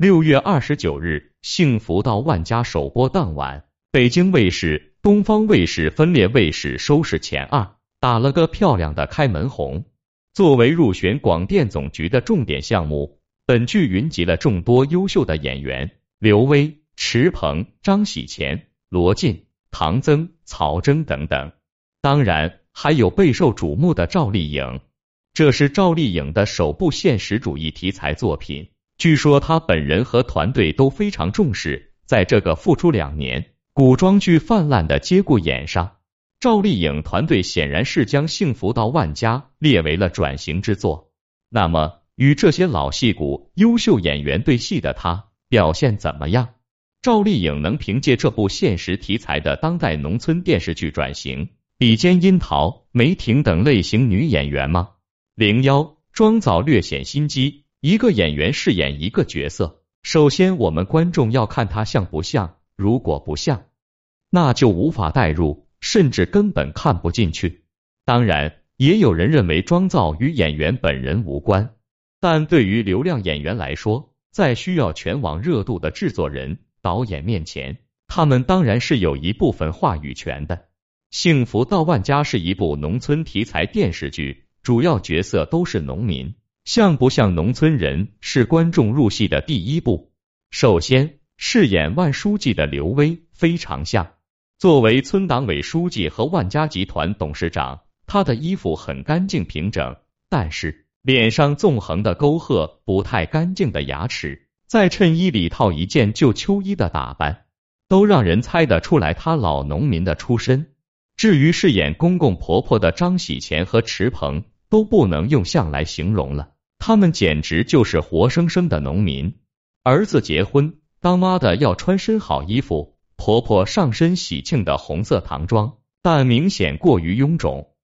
六月二十九日，《幸福到万家》首播当晚，北京卫视、东方卫视分列卫视收视前二，打了个漂亮的开门红。作为入选广电总局的重点项目，本剧云集了众多优秀的演员：刘威、池鹏、张喜前、罗晋、唐曾、曹征等等。当然，还有备受瞩目的赵丽颖。这是赵丽颖的首部现实主义题材作品。据说她本人和团队都非常重视，在这个复出两年、古装剧泛滥的节骨眼上，赵丽颖团队显然是将《幸福到万家》列为了转型之作。那么，与这些老戏骨、优秀演员对戏的她表现怎么样？赵丽颖能凭借这部现实题材的当代农村电视剧转型，比肩樱桃、梅婷等类型女演员吗？零幺妆造略显心机。一个演员饰演一个角色，首先我们观众要看他像不像，如果不像，那就无法代入，甚至根本看不进去。当然，也有人认为妆造与演员本人无关，但对于流量演员来说，在需要全网热度的制作人、导演面前，他们当然是有一部分话语权的。《幸福到万家》是一部农村题材电视剧，主要角色都是农民。像不像农村人是观众入戏的第一步。首先，饰演万书记的刘威非常像。作为村党委书记和万家集团董事长，他的衣服很干净平整，但是脸上纵横的沟壑、不太干净的牙齿，在衬衣里套一件旧秋衣的打扮，都让人猜得出来他老农民的出身。至于饰演公公婆婆的张喜前和池鹏，都不能用像来形容了。他们简直就是活生生的农民。儿子结婚，当妈的要穿身好衣服，婆婆上身喜庆的红色唐装，但明显过于臃肿，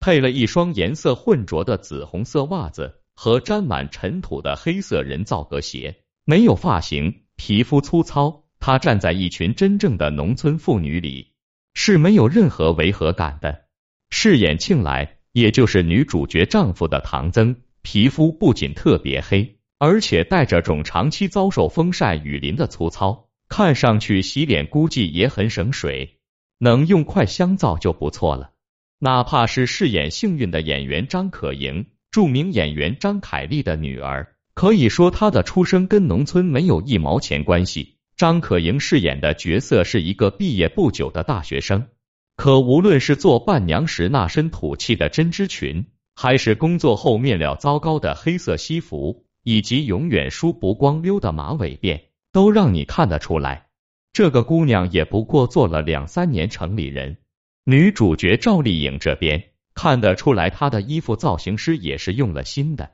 配了一双颜色混浊的紫红色袜子和沾满尘土的黑色人造革鞋。没有发型，皮肤粗糙，她站在一群真正的农村妇女里，是没有任何违和感的。饰演庆来，也就是女主角丈夫的唐僧。皮肤不仅特别黑，而且带着种长期遭受风晒雨淋的粗糙，看上去洗脸估计也很省水，能用快香皂就不错了。哪怕是饰演幸运的演员张可盈，著名演员张凯丽的女儿，可以说她的出生跟农村没有一毛钱关系。张可盈饰演的角色是一个毕业不久的大学生，可无论是做伴娘时那身土气的针织裙。还是工作后面料糟糕的黑色西服，以及永远梳不光溜的马尾辫，都让你看得出来，这个姑娘也不过做了两三年城里人。女主角赵丽颖这边看得出来，她的衣服造型师也是用了新的。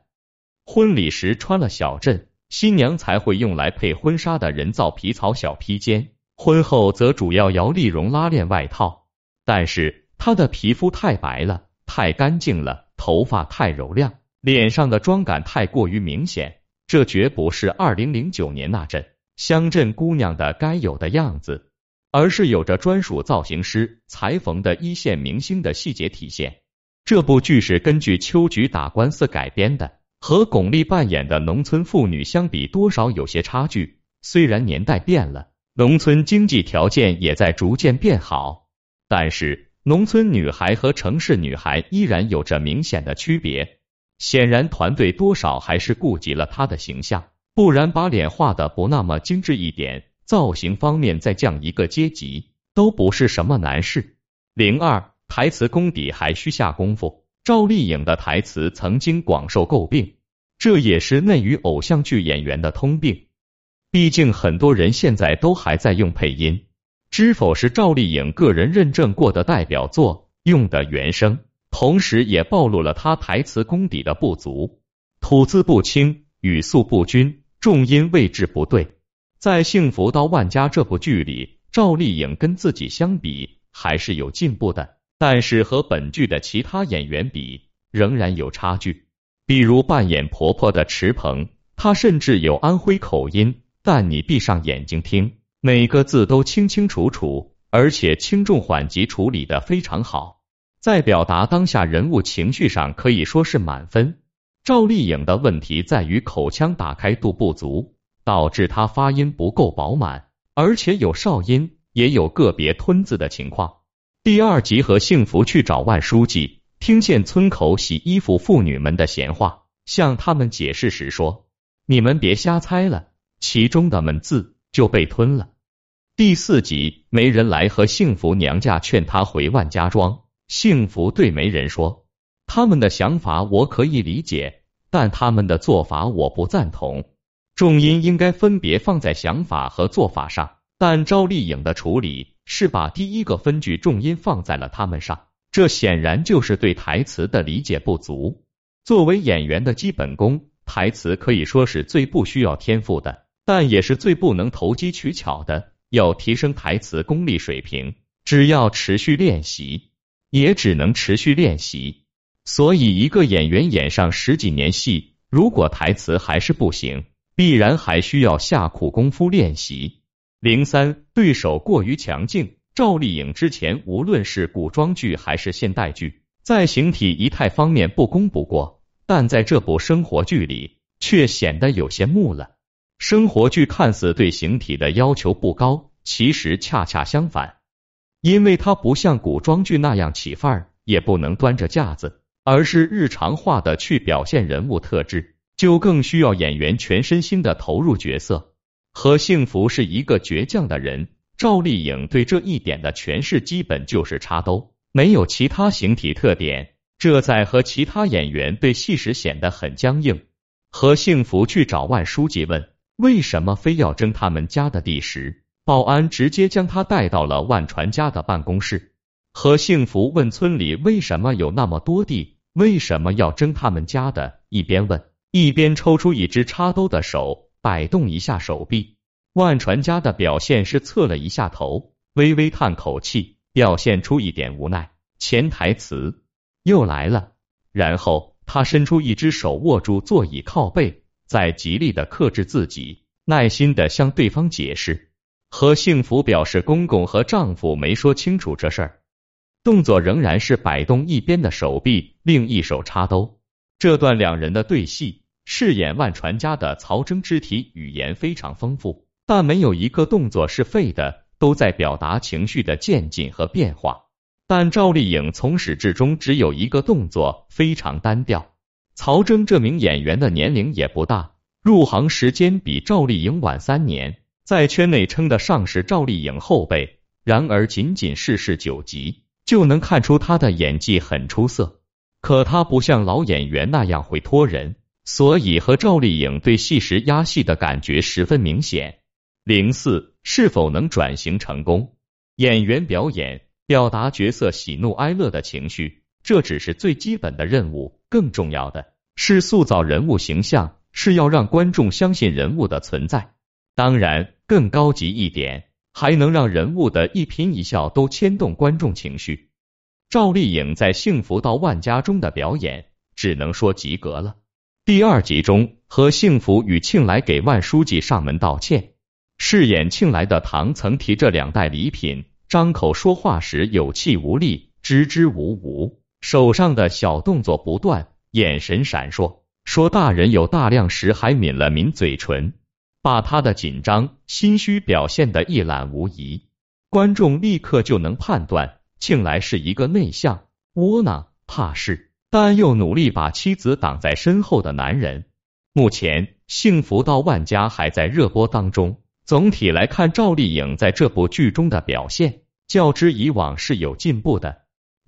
婚礼时穿了小镇新娘才会用来配婚纱的人造皮草小披肩，婚后则主要摇粒绒拉链外套。但是她的皮肤太白了，太干净了。头发太柔亮，脸上的妆感太过于明显，这绝不是二零零九年那阵乡镇姑娘的该有的样子，而是有着专属造型师裁缝的一线明星的细节体现。这部剧是根据秋菊打官司改编的，和巩俐扮演的农村妇女相比，多少有些差距。虽然年代变了，农村经济条件也在逐渐变好，但是。农村女孩和城市女孩依然有着明显的区别，显然团队多少还是顾及了她的形象，不然把脸画的不那么精致一点，造型方面再降一个阶级都不是什么难事。零二台词功底还需下功夫，赵丽颖的台词曾经广受诟病，这也是内娱偶像剧演员的通病，毕竟很多人现在都还在用配音。知否是赵丽颖个人认证过的代表作，用的原声，同时也暴露了她台词功底的不足，吐字不清，语速不均，重音位置不对。在《幸福到万家》这部剧里，赵丽颖跟自己相比还是有进步的，但是和本剧的其他演员比，仍然有差距。比如扮演婆婆的池鹏，她甚至有安徽口音，但你闭上眼睛听。每个字都清清楚楚，而且轻重缓急处理的非常好，在表达当下人物情绪上可以说是满分。赵丽颖的问题在于口腔打开度不足，导致她发音不够饱满，而且有少音，也有个别吞字的情况。第二集和幸福去找万书记，听见村口洗衣服妇女们的闲话，向他们解释时说：“你们别瞎猜了，其中的们字就被吞了。”第四集媒人来和幸福娘家劝她回万家庄，幸福对媒人说：“他们的想法我可以理解，但他们的做法我不赞同。重音应该分别放在想法和做法上，但赵丽颖的处理是把第一个分句重音放在了他们上，这显然就是对台词的理解不足。作为演员的基本功，台词可以说是最不需要天赋的，但也是最不能投机取巧的。”要提升台词功力水平，只要持续练习，也只能持续练习。所以，一个演员演上十几年戏，如果台词还是不行，必然还需要下苦功夫练习。零三，对手过于强劲。赵丽颖之前无论是古装剧还是现代剧，在形体仪态方面不攻不过，但在这部生活剧里，却显得有些木了。生活剧看似对形体的要求不高，其实恰恰相反，因为它不像古装剧那样起范儿，也不能端着架子，而是日常化的去表现人物特质，就更需要演员全身心的投入角色。何幸福是一个倔强的人，赵丽颖对这一点的诠释基本就是插兜，没有其他形体特点，这在和其他演员对戏时显得很僵硬。何幸福去找万书记问。为什么非要争他们家的地时，保安直接将他带到了万传家的办公室。何幸福问村里为什么有那么多地，为什么要争他们家的？一边问，一边抽出一只插兜的手，摆动一下手臂。万传家的表现是侧了一下头，微微叹口气，表现出一点无奈。潜台词又来了，然后他伸出一只手握住座椅靠背。在极力的克制自己，耐心的向对方解释。何幸福表示，公公和丈夫没说清楚这事儿，动作仍然是摆动一边的手臂，另一手插兜。这段两人的对戏，饰演万传家的曹征肢体语言非常丰富，但没有一个动作是废的，都在表达情绪的渐进和变化。但赵丽颖从始至终只有一个动作，非常单调。曹征这名演员的年龄也不大，入行时间比赵丽颖晚三年，在圈内称得上是赵丽颖后辈。然而仅仅试试九集，就能看出他的演技很出色。可他不像老演员那样会拖人，所以和赵丽颖对戏时压戏的感觉十分明显。零四是否能转型成功？演员表演表达角色喜怒哀乐的情绪，这只是最基本的任务。更重要的是塑造人物形象，是要让观众相信人物的存在。当然，更高级一点，还能让人物的一颦一笑都牵动观众情绪。赵丽颖在《幸福到万家》中的表演，只能说及格了。第二集中，何幸福与庆来给万书记上门道歉，饰演庆来的唐曾提着两袋礼品，张口说话时有气无力，支支吾吾。手上的小动作不断，眼神闪烁，说大人有大量时还抿了抿嘴唇，把他的紧张、心虚表现得一览无遗。观众立刻就能判断，庆来是一个内向、窝囊、怕事，但又努力把妻子挡在身后的男人。目前，《幸福到万家》还在热播当中。总体来看，赵丽颖在这部剧中的表现，较之以往是有进步的。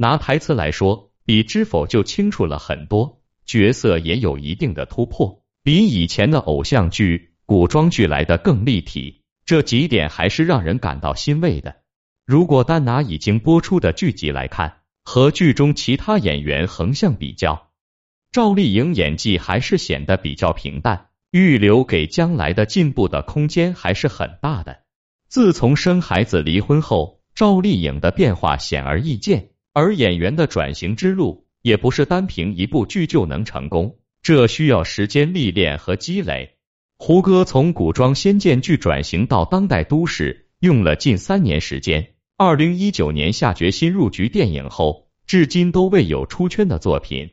拿台词来说，比知否就清楚了很多，角色也有一定的突破，比以前的偶像剧、古装剧来的更立体。这几点还是让人感到欣慰的。如果单拿已经播出的剧集来看，和剧中其他演员横向比较，赵丽颖演技还是显得比较平淡，预留给将来的进步的空间还是很大的。自从生孩子、离婚后，赵丽颖的变化显而易见。而演员的转型之路也不是单凭一部剧就能成功，这需要时间历练和积累。胡歌从古装仙剑剧转型到当代都市，用了近三年时间。二零一九年下决心入局电影后，至今都未有出圈的作品。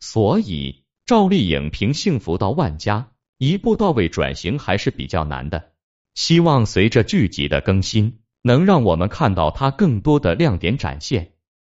所以，赵丽颖凭《幸福到万家》一步到位转型还是比较难的。希望随着剧集的更新，能让我们看到它更多的亮点展现。